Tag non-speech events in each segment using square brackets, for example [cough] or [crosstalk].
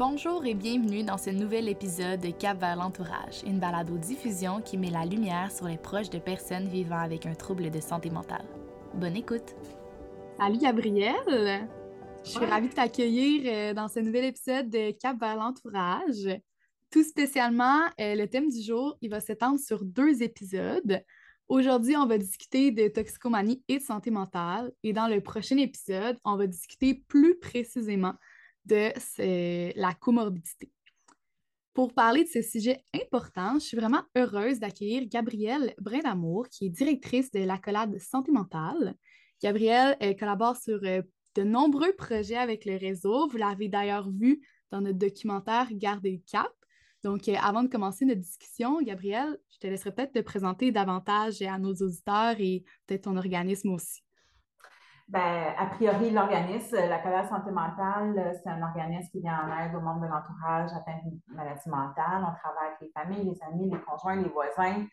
Bonjour et bienvenue dans ce nouvel épisode de Cap vers l'entourage, une balado-diffusion qui met la lumière sur les proches de personnes vivant avec un trouble de santé mentale. Bonne écoute! Salut Gabrielle! Je suis ravie de t'accueillir euh, dans ce nouvel épisode de Cap vers l'entourage. Tout spécialement, euh, le thème du jour, il va s'étendre sur deux épisodes. Aujourd'hui, on va discuter de toxicomanie et de santé mentale. Et dans le prochain épisode, on va discuter plus précisément de la comorbidité. Pour parler de ce sujet important, je suis vraiment heureuse d'accueillir Gabrielle Brindamour, qui est directrice de l'accolade santé mentale. Gabrielle collabore sur euh, de nombreux projets avec le réseau. Vous l'avez d'ailleurs vu dans notre documentaire Garder le cap. Donc, euh, avant de commencer notre discussion, Gabrielle, je te laisserai peut-être te présenter davantage à nos auditeurs et peut-être ton organisme aussi. Ben, a priori, l'organisme, la Colère Santé Mentale, c'est un organisme qui vient en aide aux membres de l'entourage atteints d'une maladie mentale. On travaille avec les familles, les amis, les conjoints, les voisins,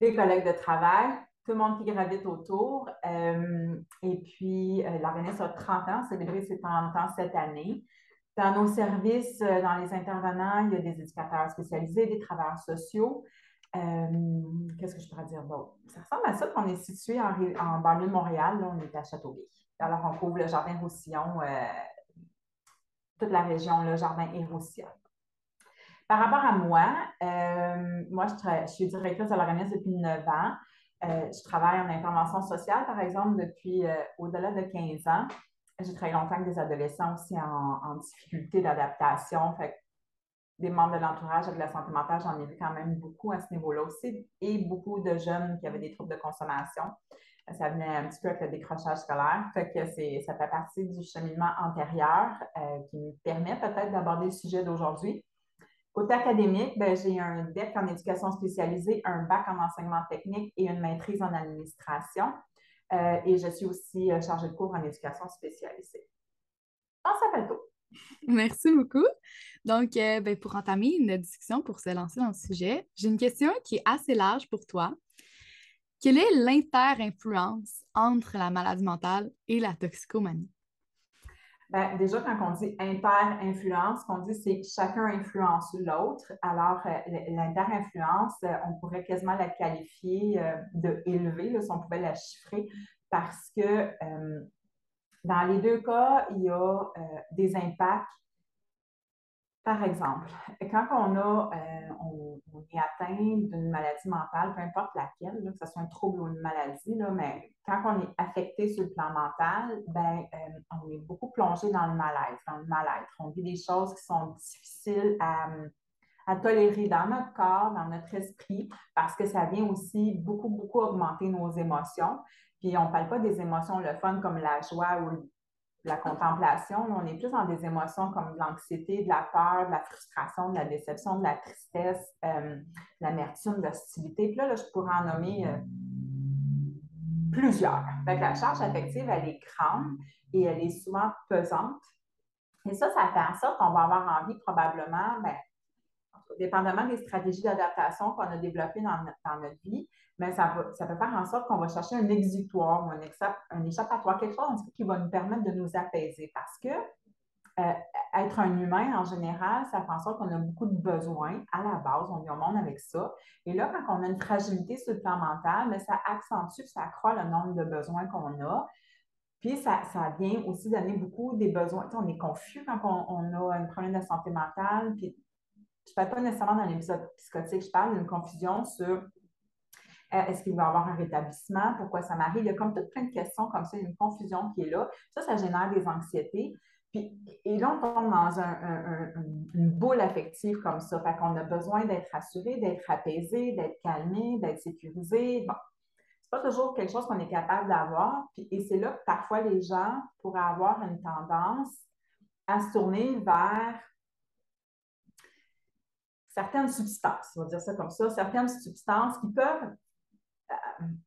les collègues de travail, tout le monde qui gravite autour. Euh, et puis, euh, l'organisme a 30 ans, célébré ses 30 ans cette année. Dans nos services, euh, dans les intervenants, il y a des éducateurs spécialisés, des travailleurs sociaux. Euh, qu'est-ce que je pourrais dire? Ça ressemble à ça qu'on est situé en, banlieue de Montréal, là, on est à Châteauguay. Alors, on couvre le jardin Roussillon, euh, toute la région, le jardin et Roussillon. Par rapport à moi, euh, moi, je, suis directrice de l'organisme depuis 9 ans. je travaille en intervention sociale, par exemple, depuis au-delà de 15 ans. J'ai travaillé longtemps avec des adolescents aussi en, difficulté d'adaptation. Des membres de l'entourage avec la santé mentale, j'en ai vu quand même beaucoup à ce niveau-là aussi, et beaucoup de jeunes qui avaient des troubles de consommation. Ça venait un petit peu avec le décrochage scolaire. Fait ça fait partie du cheminement antérieur euh, qui me permet peut-être d'aborder le sujet d'aujourd'hui. Côté académique, ben, j'ai un DEC en éducation spécialisée, un bac en enseignement technique et une maîtrise en administration. Euh, et je suis aussi euh, chargée de cours en éducation spécialisée. On s'appelle tout. [laughs] Merci beaucoup. Donc, euh, ben, pour entamer une discussion, pour se lancer dans le sujet, j'ai une question qui est assez large pour toi. Quelle est l'inter-influence entre la maladie mentale et la toxicomanie? Ben, déjà, quand on dit inter-influence, ce qu'on dit, c'est chacun influence l'autre. Alors, euh, l'inter-influence, euh, on pourrait quasiment la qualifier de élevée, si on pouvait la chiffrer, parce que dans les deux cas, il y a euh, des impacts. Par exemple, quand on, a, euh, est atteint d'une maladie mentale, peu importe laquelle, que ce soit un trouble ou une maladie, là, mais quand on est affecté sur le plan mental, ben, euh, on est beaucoup plongé dans le mal-être, dans le mal-être. On vit des choses qui sont difficiles à tolérer dans notre corps, dans notre esprit, parce que ça vient aussi beaucoup, beaucoup augmenter nos émotions. Puis on ne parle pas des émotions le fun comme la joie ou la contemplation. On est plus dans des émotions comme de l'anxiété, de la peur, de la frustration, de la déception, de la tristesse, euh, de l'amertume, de l'hostilité. Puis là, je pourrais en nommer euh, plusieurs. Fait la charge affective, elle est grande et elle est souvent pesante. Et ça, ça fait en sorte qu'on va avoir envie probablement, bien, dépendamment des stratégies d'adaptation qu'on a développées dans, notre vie, mais ça, peut faire en sorte qu'on va chercher un exutoire ou un, échappatoire, quelque chose qui va nous permettre de nous apaiser. Parce que euh, être un humain, en général, ça fait en sorte qu'on a beaucoup de besoins à la base. On vient au monde avec ça. Et là, quand on a une fragilité sur le plan mental, mais ça accentue, ça accroît le nombre de besoins qu'on a. Puis, ça, vient aussi donner beaucoup des besoins. on est confus quand on, a un problème de santé mentale. Puis, je ne parle pas nécessairement dans l'épisode psychotique, je parle d'une confusion sur euh, est-ce qu'il va y avoir un rétablissement? Pourquoi ça m'arrive? Il y a comme toutes plein de questions comme ça, une confusion qui est là. Ça, ça génère des anxiétés. Puis, et là, on tombe dans une boule affective comme ça. Fait qu'on a besoin d'être rassuré, d'être apaisé, d'être calmé, d'être sécurisé. Bon, c'est pas toujours quelque chose qu'on est capable d'avoir. et c'est là que parfois les gens pourraient avoir une tendance à se tourner vers certaines substances, on va dire ça comme ça, certaines substances qui peuvent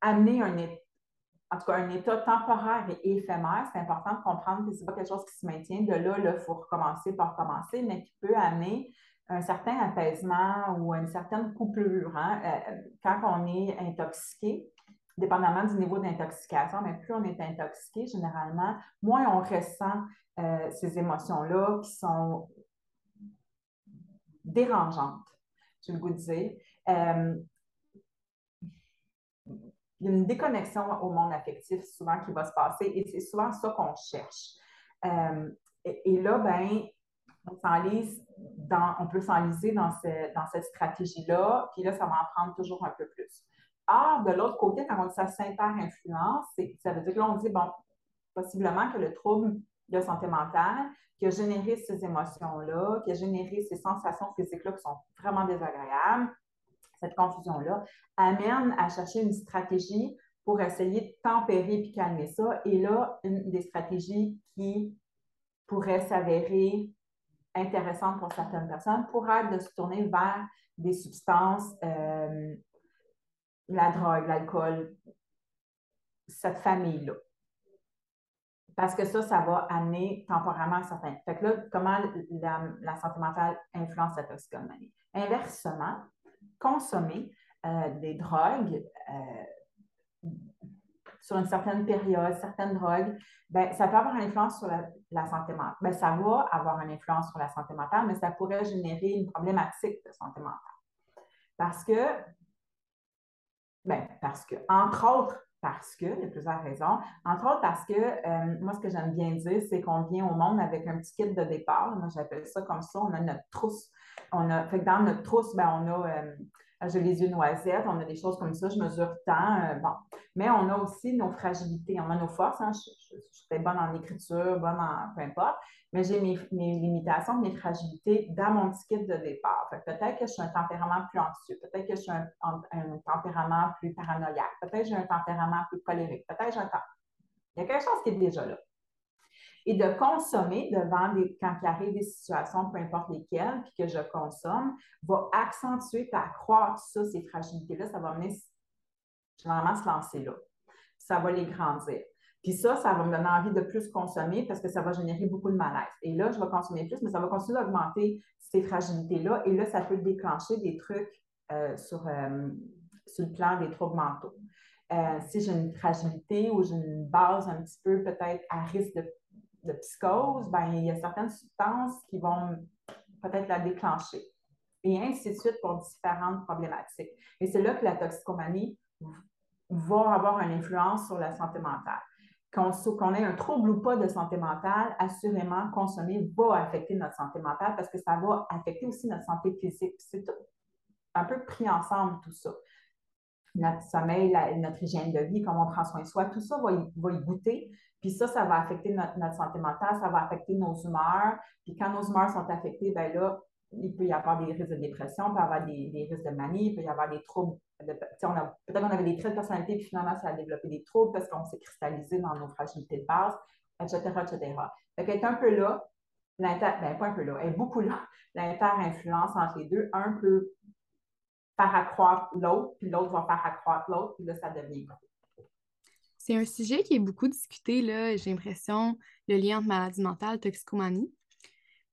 amener un, en tout cas, un état temporaire et éphémère. C'est important de comprendre que ce n'est pas quelque chose qui se maintient. De là, il faut recommencer par recommencer, mais qui peut amener un certain apaisement ou une certaine coupure. Hein. Euh, quand on est intoxiqué, dépendamment du niveau d'intoxication, mais plus on est intoxiqué, généralement, moins on ressent euh, ces émotions-là qui sont dérangeante, je le goût dire. Euh, il y a une déconnexion au monde affectif souvent qui va se passer et c'est souvent ça qu'on cherche. Euh, et, là, ben, on s'enlise dans, on peut s'enliser dans, dans cette stratégie-là, puis là, ça va en prendre toujours un peu plus. Or, de l'autre côté, quand on dit ça s'inter-influence, ça veut dire que là, on dit, bon, possiblement que le trouble de santé mentale qui a généré ces émotions-là, qui a généré ces sensations physiques-là qui sont vraiment désagréables, cette confusion-là, amène à chercher une stratégie pour essayer de tempérer et calmer ça. Et là, une des stratégies qui pourrait s'avérer intéressante pour certaines personnes pourrait être de se tourner vers des substances, euh, la drogue, l'alcool, cette famille-là. Parce que ça, ça va amener temporairement certains. Fait que là, comment la, santé mentale influence la toxicomanie? Inversement, consommer euh, des drogues euh, sur une certaine période, certaines drogues, ben, ça peut avoir une influence sur la, santé mentale. Ben, ça va avoir une influence sur la santé mentale, mais ça pourrait générer une problématique de santé mentale. Parce que, ben, parce que, entre autres, parce que, il y a plusieurs raisons. Entre autres, parce que euh, moi, ce que j'aime bien dire, c'est qu'on vient au monde avec un petit kit de départ. Moi, j'appelle ça comme ça. On a notre trousse. On a, fait que dans notre trousse, ben, on a euh, j'ai les yeux noisettes, on a des choses comme ça, je mesure tant. Euh, bon. Mais on a aussi nos fragilités, on a nos forces. Hein. Je, suis bonne en écriture, bonne en peu importe, mais j'ai mes, limitations, mes fragilités dans mon ticket de départ. peut-être que je suis un tempérament plus anxieux, peut-être que je suis un, tempérament plus paranoïaque, peut-être que j'ai un tempérament plus colérique, peut-être que j'ai un. Il y a quelque chose qui est déjà là et de consommer devant des, quand il arrive des situations, peu importe lesquelles, puis que je consomme, va accentuer et accroître ça, ces fragilités-là. Ça va mener généralement se lancer là. Ça va les grandir. Puis ça, ça va me donner envie de plus consommer parce que ça va générer beaucoup de malaise. Et là, je vais consommer plus, mais ça va continuer d'augmenter ces fragilités-là. Et là, ça peut déclencher des trucs euh, sur, euh, sur le plan des troubles mentaux. Euh, si j'ai une fragilité ou j'ai une base un petit peu peut-être à risque de de psychose, ben, il y a certaines substances qui vont peut-être la déclencher. Et ainsi de suite pour différentes problématiques. Et c'est là que la toxicomanie va avoir une influence sur la santé mentale. Qu'on ait un trouble ou pas de santé mentale, assurément, consommer va affecter notre santé mentale parce que ça va affecter aussi notre santé physique. C'est un peu pris ensemble tout ça. Notre sommeil, notre hygiène de vie, comment on prend soin de soi, tout ça va y goûter. Puis ça, ça va affecter notre, santé mentale, ça va affecter nos humeurs. Puis quand nos humeurs sont affectées, ben là, il peut y avoir des risques de dépression, il peut y avoir des, risques de manie, il peut y avoir des troubles. Peut-être qu'on avait des traits de personnalité, puis finalement, ça a développé des troubles parce qu'on s'est cristallisé dans nos fragilités de base, etc., etc. Fait qu'elle est un peu là, l'inter, ben pas un peu là, elle est beaucoup là, [laughs] l'inter-influence entre les deux. Un peut faire accroître l'autre, puis l'autre va faire accroître l'autre, puis là, ça devient gros. C'est un sujet qui est beaucoup discuté, là, j'ai l'impression, le lien entre maladie mentale et toxicomanie.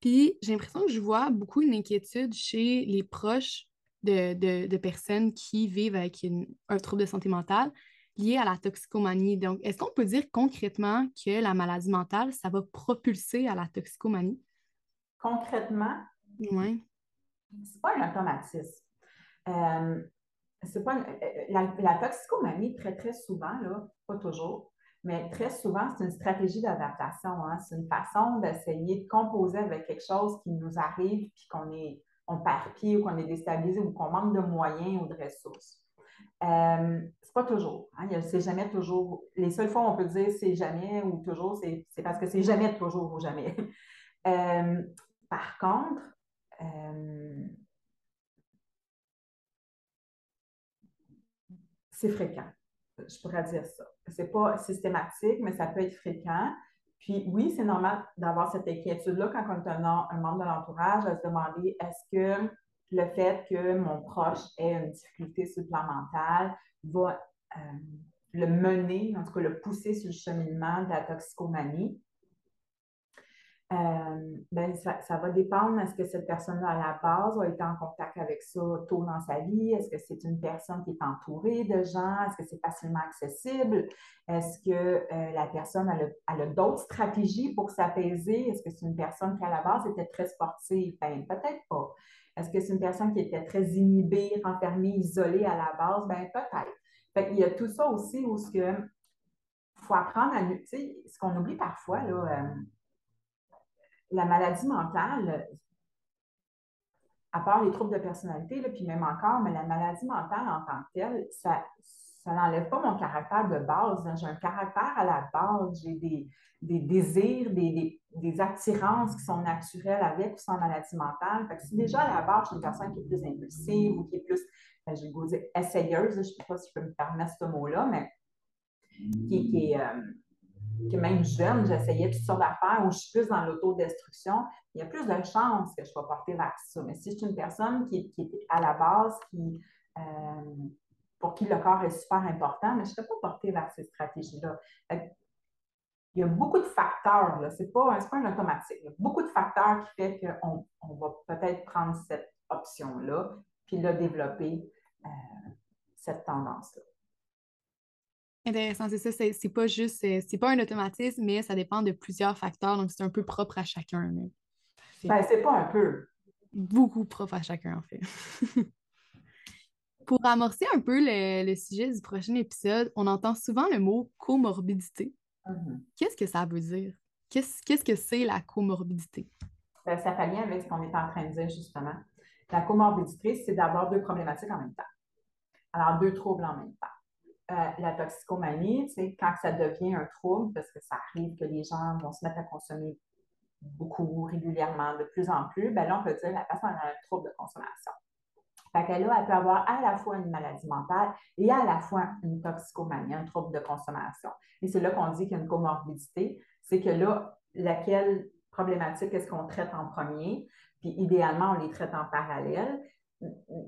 Puis j'ai l'impression que je vois beaucoup une inquiétude chez les proches de, personnes qui vivent avec un trouble de santé mentale lié à la toxicomanie. Donc, est-ce qu'on peut dire concrètement que la maladie mentale, ça va propulser à la toxicomanie? Concrètement? Oui. C'est pas un automatisme. Euh, c'est pas la, la, toxicomanie, très, très souvent, là, pas toujours, mais très souvent, c'est une stratégie d'adaptation. Hein. C'est une façon d'essayer de composer avec quelque chose qui nous arrive, puis qu'on est on perd pied ou qu'on est déstabilisé ou qu'on manque de moyens ou de ressources. Euh, c'est pas toujours. Hein. C'est jamais toujours. Les seules fois où on peut dire c'est jamais ou toujours, c'est parce que c'est jamais toujours ou jamais. [laughs] Euh, par contre, euh, c'est fréquent. Je pourrais dire ça. Ce n'est pas systématique, mais ça peut être fréquent. Puis oui, c'est normal d'avoir cette inquiétude-là quand on est un, membre de l'entourage, à se demander est-ce que le fait que mon proche ait une difficulté sur le plan mental va euh, le mener, en tout cas le pousser sur le cheminement de la toxicomanie? Euh, ben, ça, va dépendre. Est-ce que cette personne-là, à la base, a été en contact avec ça tôt dans sa vie? Est-ce que c'est une personne qui est entourée de gens? Est-ce que c'est facilement accessible? Est-ce que euh, la personne a, a d'autres stratégies pour s'apaiser? Est-ce que c'est une personne qui, à la base, était très sportive? Ben, peut-être pas. Est-ce que c'est une personne qui était très inhibée, renfermée, isolée à la base? Ben peut-être. Fait Il y a tout ça aussi où ce faut apprendre à... Tu sais, ce qu'on oublie parfois, là, euh, la maladie mentale, à part les troubles de personnalité, puis même encore, mais la maladie mentale en tant que telle, ça, n'enlève pas mon caractère de base. J'ai un caractère à la base, j'ai des, désirs, des, attirances qui sont naturelles avec ou sans maladie mentale. Fait que si déjà à la base, je suis une personne qui est plus impulsive ou qui est plus, ben, j'ai dire essayeuse, je ne sais pas si je peux me permettre ce mot-là, mais qui, euh, est même jeune, j'essayais toutes sortes d'affaires, où je suis plus dans l'autodestruction, il y a plus de chances que je sois portée vers ça. Mais si je suis une personne qui, est à la base, qui, euh, pour qui le corps est super important, mais je ne serais pas portée vers ces stratégies-là. Il y a beaucoup de facteurs, ce n'est pas, pas, un automatique. Il y a beaucoup de facteurs qui font qu'on on va peut-être prendre cette option-là, puis là, développer euh, cette tendance-là. Intéressant, c'est ça. C'est pas juste, c'est pas un automatisme, mais ça dépend de plusieurs facteurs, donc c'est un peu propre à chacun. Ben, c'est pas un peu. Beaucoup propre à chacun, en fait. [laughs] Pour amorcer un peu le, sujet du prochain épisode, on entend souvent le mot comorbidité. Mm-hmm. Qu'est-ce que ça veut dire? Qu'est-ce que c'est la comorbidité? Ben, ça fait lien avec ce qu'on est en train de dire justement. La comorbidité, c'est d'avoir deux problématiques en même temps. Alors, deux troubles en même temps. Euh, la toxicomanie, quand ça devient un trouble, parce que ça arrive que les gens vont se mettre à consommer beaucoup, régulièrement, de plus en plus, ben là, on peut dire que la personne a un trouble de consommation. Fait qu'elle elle peut avoir à la fois une maladie mentale et à la fois une toxicomanie, un trouble de consommation. Et c'est là qu'on dit qu'il y a une comorbidité. C'est que là, laquelle problématique est-ce qu'on traite en premier? Puis idéalement, on les traite en parallèle.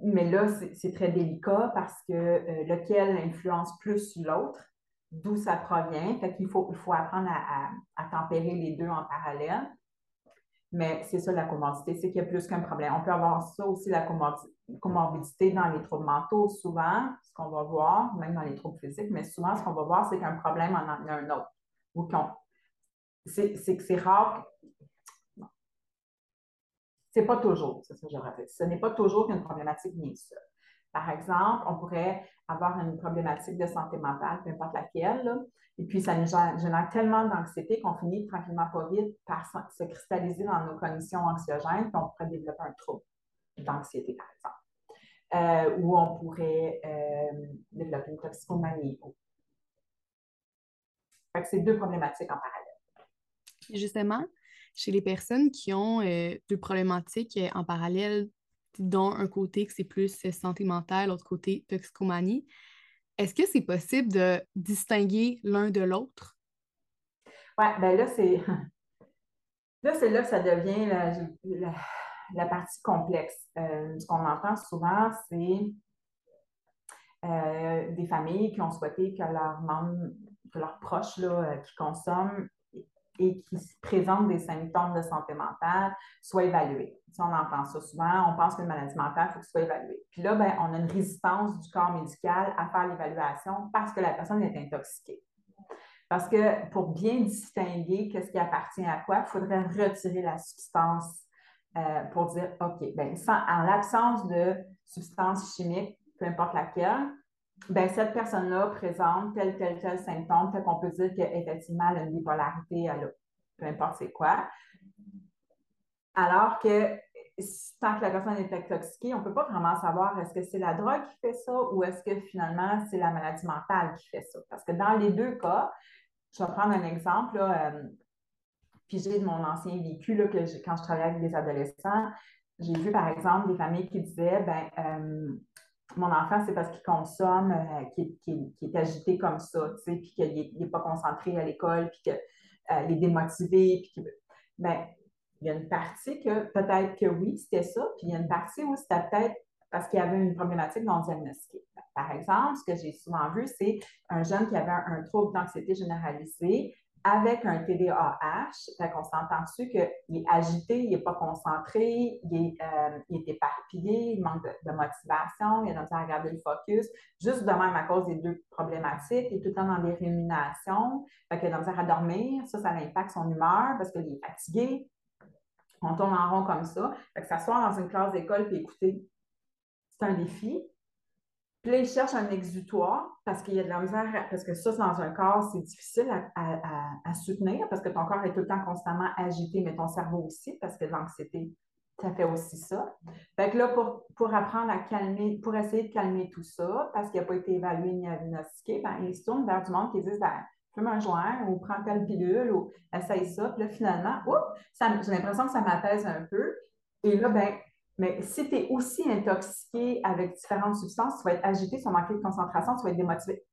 Mais là, c'est très délicat parce que euh, lequel influence plus l'autre, d'où ça provient. Faut, il faut apprendre à, tempérer les deux en parallèle. Mais c'est ça la comorbidité, c'est qu'il y a plus qu'un problème. On peut avoir ça aussi, la comorbidité dans les troubles mentaux, souvent, ce qu'on va voir, même dans les troubles physiques, mais souvent, ce qu'on va voir, c'est qu'un problème en a un autre. Ou c'est que c'est rare. C'est pas toujours, c'est ça que répète. Ce n'est pas toujours qu'une problématique vient seule. Par exemple, on pourrait avoir une problématique de santé mentale, peu importe laquelle, et puis ça nous génère tellement d'anxiété qu'on finit tranquillement pas vite par se cristalliser dans nos conditions anxiogènes, puis on pourrait développer un trouble d'anxiété, par exemple. Euh, ou on pourrait euh, développer une toxicomanie. Fait c'est deux problématiques en parallèle. Justement, chez les personnes qui ont euh, deux problématiques en parallèle dont un côté que c'est plus santé mentale, l'autre côté toxicomanie. Est-ce que c'est possible de distinguer l'un de l'autre? Oui, bien là, c'est là, c'est là que ça devient la, partie complexe. Euh, ce qu'on entend souvent, c'est euh, des familles qui ont souhaité que leurs membres, que leurs proches là, euh, qui consomment et qui présentent des symptômes de santé mentale soient évalués. Si on entend ça souvent, on pense qu'une maladie mentale, il faut que ce soit évalué. Puis là, ben, on a une résistance du corps médical à faire l'évaluation parce que la personne est intoxiquée. Parce que pour bien distinguer qu'est-ce qui appartient à quoi, il faudrait retirer la substance euh, pour dire, OK, ben, en l'absence de substance chimique, peu importe laquelle, ben, cette personne-là présente tel, tel, tel symptôme, fait qu'on peut dire qu'effectivement, elle a une bipolarité, peu importe c'est quoi. Alors que tant que la personne est intoxiquée, on ne peut pas vraiment savoir est-ce que c'est la drogue qui fait ça ou est-ce que finalement c'est la maladie mentale qui fait ça. Parce que dans les deux cas, je vais prendre un exemple, là, euh, puis j'ai de mon ancien vécu, là, que quand je travaillais avec des adolescents, j'ai vu par exemple des familles qui disaient ben, euh, mon enfant, c'est parce qu'il consomme, euh, qu'il est agité comme ça, tu sais, puis qu'il n'est pas concentré à l'école, puis qu'il euh, est démotivé, puis qu'il. Ben, il y a une partie que peut-être que oui, c'était ça, puis il y a une partie où c'était peut-être parce qu'il y avait une problématique non diagnostiquée. Par exemple, ce que j'ai souvent vu, c'est un jeune qui avait un trouble d'anxiété généralisée avec un TDAH, fait qu'on s'entend dessus qu'il est agité, il n'est pas concentré, il est, euh, éparpillé, il manque de, motivation, il a besoin à garder le focus, juste de même à cause des deux problématiques, il est tout le temps dans des rémunérations, fait qu'il a besoin à dormir, ça, ça impacte son humeur parce qu'il est fatigué. On tourne en rond comme ça. Fait que s'asseoir dans une classe d'école puis écouter, c'est un défi. Puis là, ils cherchent un exutoire parce qu'il y a de la misère, parce que ça, dans un corps, c'est difficile à, soutenir parce que ton corps est tout le temps constamment agité, mais ton cerveau aussi, parce que l'anxiété, ça fait aussi ça. Fait que là, pour, pour apprendre à calmer, pour essayer de calmer tout ça, parce qu'il n'a pas été évalué ni diagnostiqué, ben, ils se tournent vers du monde qui disent ben, fume un joint ou prends telle pilule ou essaye ça. Puis là, finalement, j'ai l'impression que ça m'apaise un peu. Et là, ben, mais si tu es aussi intoxiqué avec différentes substances, tu vas être agité, tu vas manquer de concentration, tu vas être démotivé.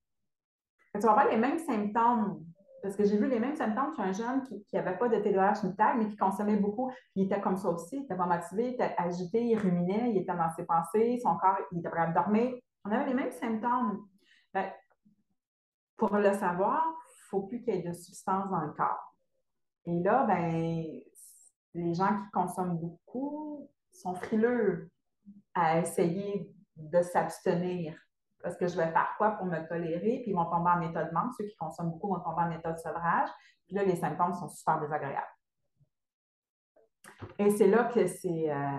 Tu vas avoir les mêmes symptômes, parce que j'ai vu les mêmes symptômes qu'un jeune qui n'avait pas de TDAH ni mais qui consommait beaucoup. il était comme ça aussi, il était pas motivé, il était agité, il ruminait, il était dans ses pensées, son corps, il était prêt à dormir. On avait les mêmes symptômes. Pour le savoir, faut plus qu'il y ait de substances dans le corps. Et là, ben, les gens qui consomment beaucoup sont frileux à essayer de s'abstenir. Parce que je vais faire quoi pour me tolérer? Puis ils vont tomber en état de manque. Ceux qui consomment beaucoup vont tomber en état de sevrage. Puis là, les symptômes sont super désagréables. Et c'est là que c'est, euh,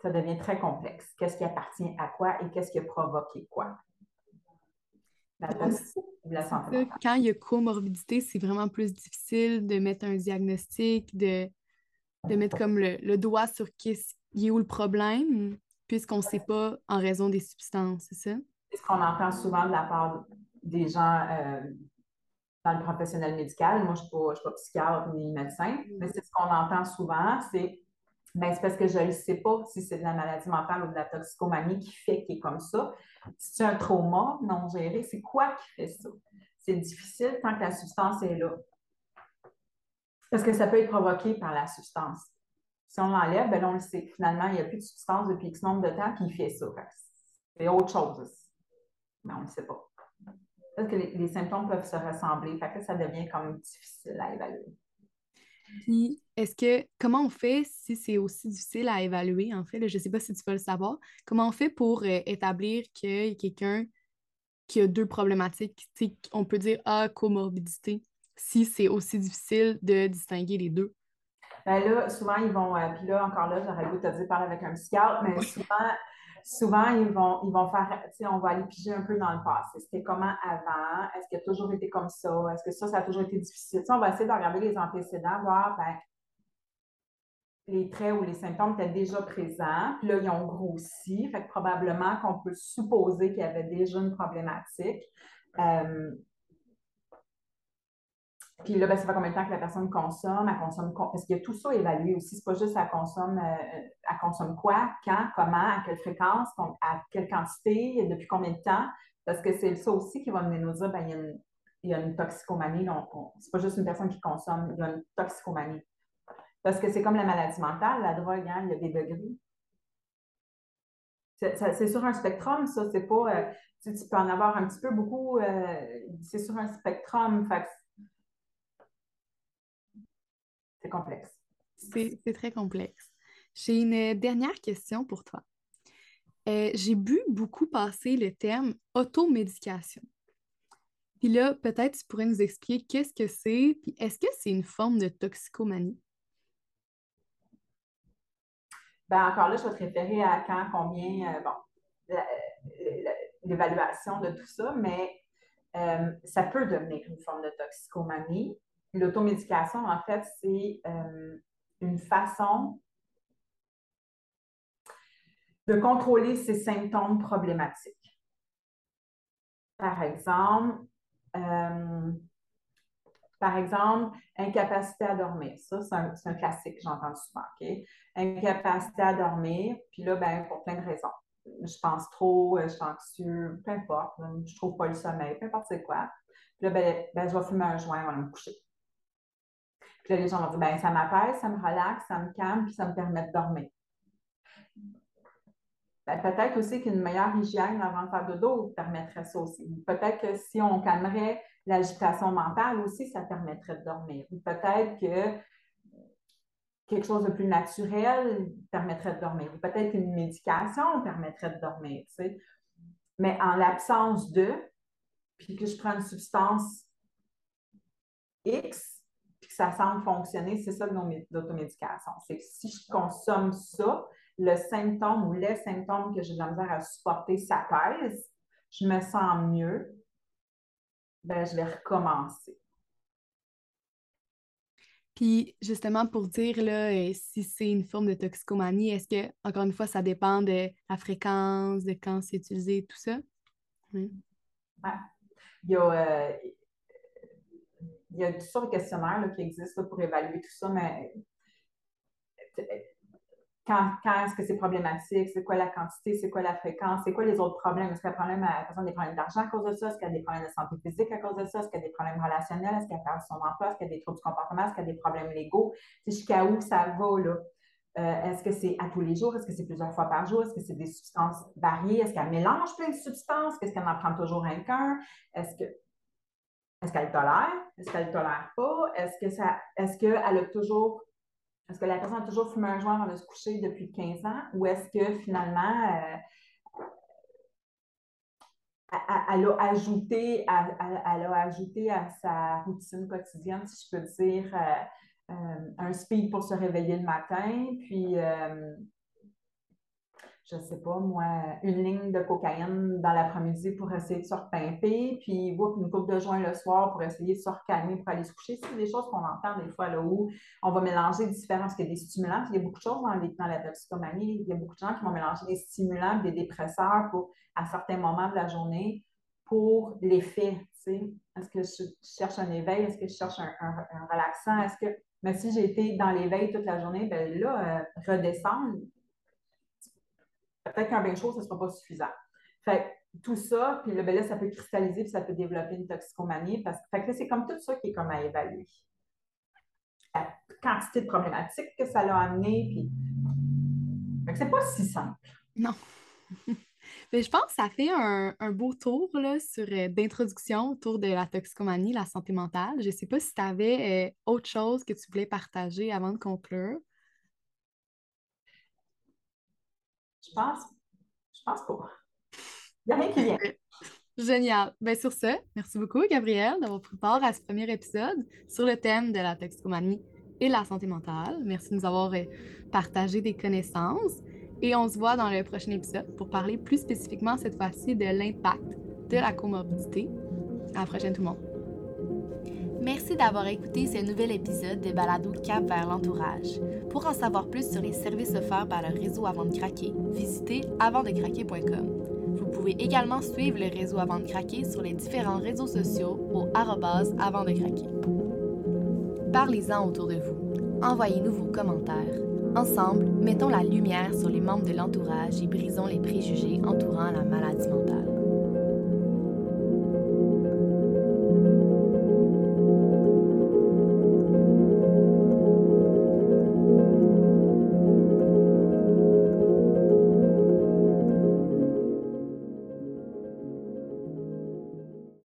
ça devient très complexe. Qu'est-ce qui appartient à quoi et qu'est-ce qui a provoqué quoi? Quand il y a comorbidité, c'est vraiment plus difficile de mettre un diagnostic, de, de mettre comme le, doigt sur qui est où le problème, puisqu'on ne sait pas en raison des substances, c'est ça? C'est ce qu'on entend souvent de la part des gens euh, dans le professionnel médical. Moi, je ne suis, pas psychiatre ni médecin, mm. mais c'est ce qu'on entend souvent, c'est ben, c'est parce que je ne sais pas si c'est de la maladie mentale ou de la toxicomanie qui fait qu'il est comme ça. Si c'est un trauma non géré, c'est quoi qui fait ça? C'est difficile tant que la substance est là. Parce que ça peut être provoqué par la substance. Si on l'enlève, ben on le sait. Finalement, il n'y a plus de substance depuis X nombre de temps qui fait ça. C'est autre chose. Mais on ne le sait pas. Parce que les, symptômes peuvent se ressembler. Fait que ça devient comme difficile à évaluer. Puis, est-ce que, comment on fait si c'est aussi difficile à évaluer, en fait, je ne sais pas si tu peux le savoir, comment on fait pour euh, établir qu'il y a quelqu'un qui a deux problématiques, on peut dire, ah, comorbidité, si c'est aussi difficile de distinguer les deux? Ben là, souvent, ils vont, euh, puis là, encore là, j'aurais le goût de te dire parler avec un psychiatre, mais souvent, souvent, ils vont, ils vont faire, tu sais, on va aller piger un peu dans le passé. C'était comment avant? Est-ce qu'il a toujours été comme ça? Est-ce que ça, ça a toujours été difficile? on va essayer de regarder les antécédents, voir, ben, les traits ou les symptômes étaient déjà présents, puis là, ils ont grossi. Fait que probablement qu'on peut supposer qu'il y avait déjà une problématique. Euh, puis là, ben, ça fait combien de temps que la personne consomme? Elle consomme parce qu'il y a tout ça évalué aussi. C'est pas juste elle consomme, euh, elle consomme quoi, quand, comment, à quelle fréquence, à quelle quantité, depuis combien de temps? Parce que c'est ça aussi qui va venir nous dire, ben, il, y a une, toxicomanie. C'est pas juste une personne qui consomme, il y a une toxicomanie. Parce que c'est comme la maladie mentale, la drogue, hein, il y a des degrés. C'est sur un spectrum, ça. C'est pas. Euh, tu, peux en avoir un petit peu beaucoup. Euh, c'est sur un spectrum. Fait c'est complexe. C'est très complexe. J'ai une dernière question pour toi. Euh, j'ai bu beaucoup passer le terme automédication. Puis là, peut-être tu pourrais nous expliquer qu'est-ce que c'est, puis est-ce que c'est une forme de toxicomanie? Ben, encore là, je vais te référer à quand, combien, euh, bon, l'évaluation de tout ça, mais euh, ça peut devenir une forme de toxicomanie l'automédication, en fait, c'est euh, une façon de contrôler ces symptômes problématiques. Par exemple, euh, par exemple, incapacité à dormir. Ça, c'est un, classique que j'entends souvent. Incapacité à dormir, puis là, ben, pour plein de raisons. Je pense trop, je suis anxieux, peu importe, je trouve pas le sommeil, peu importe c'est quoi. Puis là, ben, ben, je vais fumer un joint avant de me coucher. Puis là, les gens vont dire, ben, ça m'apaise, ça me relaxe, ça me calme, puis ça me permet de dormir. Ben, peut-être aussi qu'une meilleure hygiène avant de faire dodo permettrait ça aussi. Peut-être que si on calmerait l'agitation mentale aussi, ça permettrait de dormir. Ou peut-être que quelque chose de plus naturel permettrait de dormir. Ou peut-être qu'une médication permettrait de dormir. Mais en l'absence de, puis que je prends une substance X, que ça semble fonctionner, c'est ça l'automédication. C'est que si je consomme ça, le symptôme ou les symptômes que j'ai de la misère à supporter s'apaisent, je me sens mieux, ben, je vais recommencer. Puis justement, pour dire là, euh, si c'est une forme de toxicomanie, est-ce que, encore une fois, ça dépend de la fréquence, de quand c'est utilisé, tout ça? Oui. Il, y a, euh, il y a toutes sortes de questionnaires qui existent pour évaluer tout ça, mais quand, est-ce que c'est problématique, c'est quoi la quantité, c'est quoi la fréquence, c'est quoi les autres problèmes? Est-ce qu'il y a à, des problèmes d'argent à cause de ça? Est-ce qu'il y a des problèmes de santé physique à cause de ça? Est-ce qu'il y a des problèmes relationnels? Est-ce qu'il y a perdu son emploi? Est-ce qu'il y a des troubles du comportement? Est-ce qu'il y a des problèmes légaux? Jusqu'à où ça va, là? Euh, est-ce que c'est à tous les jours? Est-ce que c'est plusieurs fois par jour? Est-ce que c'est des substances variées? Est-ce qu'elle mélange plein de substances? Est-ce qu'elle en prend toujours un qu'un? Est-ce que est-ce qu'elle tolère? Est-ce qu'elle ne tolère pas? Est-ce que ça est-ce a toujours est-ce que la personne a toujours fumé un joint avant de se coucher depuis 15 ans? Ou est-ce que finalement, euh, elle, a ajouté, à sa routine quotidienne, si je peux dire, euh, euh, un speed pour se réveiller le matin, puis je sais pas, moi, une ligne de cocaïne dans l'après-midi pour essayer de se repimper, puis une coupe de joint le soir pour essayer de se recalmer pour aller se coucher. C'est des choses qu'on entend des fois là où on va mélanger différents, parce qu'il y a des stimulants, il y a beaucoup de choses dans, dans la toxicomanie. Il y a beaucoup de gens qui vont mélanger des stimulants des dépresseurs pour, à certains moments de la journée pour l'effet. Est-ce que je cherche un éveil? Est-ce que je cherche un, relaxant? Est-ce que. Mais si j'ai été dans l'éveil toute la journée, ben là, euh, redescendre, peut-être qu'un bain chaud, ce ne sera pas suffisant. Fait tout ça, puis le, ben ça peut cristalliser, puis ça peut développer une toxicomanie. Parce que c'est comme tout ça qui est comme à évaluer. La quantité de problématiques que ça l'a amené, puis. Fait c'est pas si simple. Non. [laughs] Mais je pense que ça fait un, beau tour là, sur euh, d'introduction autour de la toxicomanie, la santé mentale. Je ne sais pas si tu avais euh, autre chose que tu voulais partager avant de conclure. Je pense, je pense pas. Il a rien qui vient. Génial. Bien, sur ce, merci beaucoup, Gabrielle, d'avoir pris part à ce premier épisode sur le thème de la toxicomanie et la santé mentale. Merci de nous avoir euh, partagé des connaissances. Et on se voit dans le prochain épisode pour parler plus spécifiquement cette fois-ci de l'impact de la comorbidité. À la prochaine, tout le monde. Merci d'avoir écouté ce nouvel épisode de Balado Cap vers l'entourage. Pour en savoir plus sur les services offerts par le réseau Avant de craquer, visitez avantdecraquer.com. Vous pouvez également suivre le réseau Avant de craquer sur les différents réseaux sociaux au arrobase avant de craquer. Parlez-en autour de vous. Envoyez-nous vos commentaires. Ensemble, mettons la lumière sur les membres de l'entourage et brisons les préjugés entourant la maladie mentale.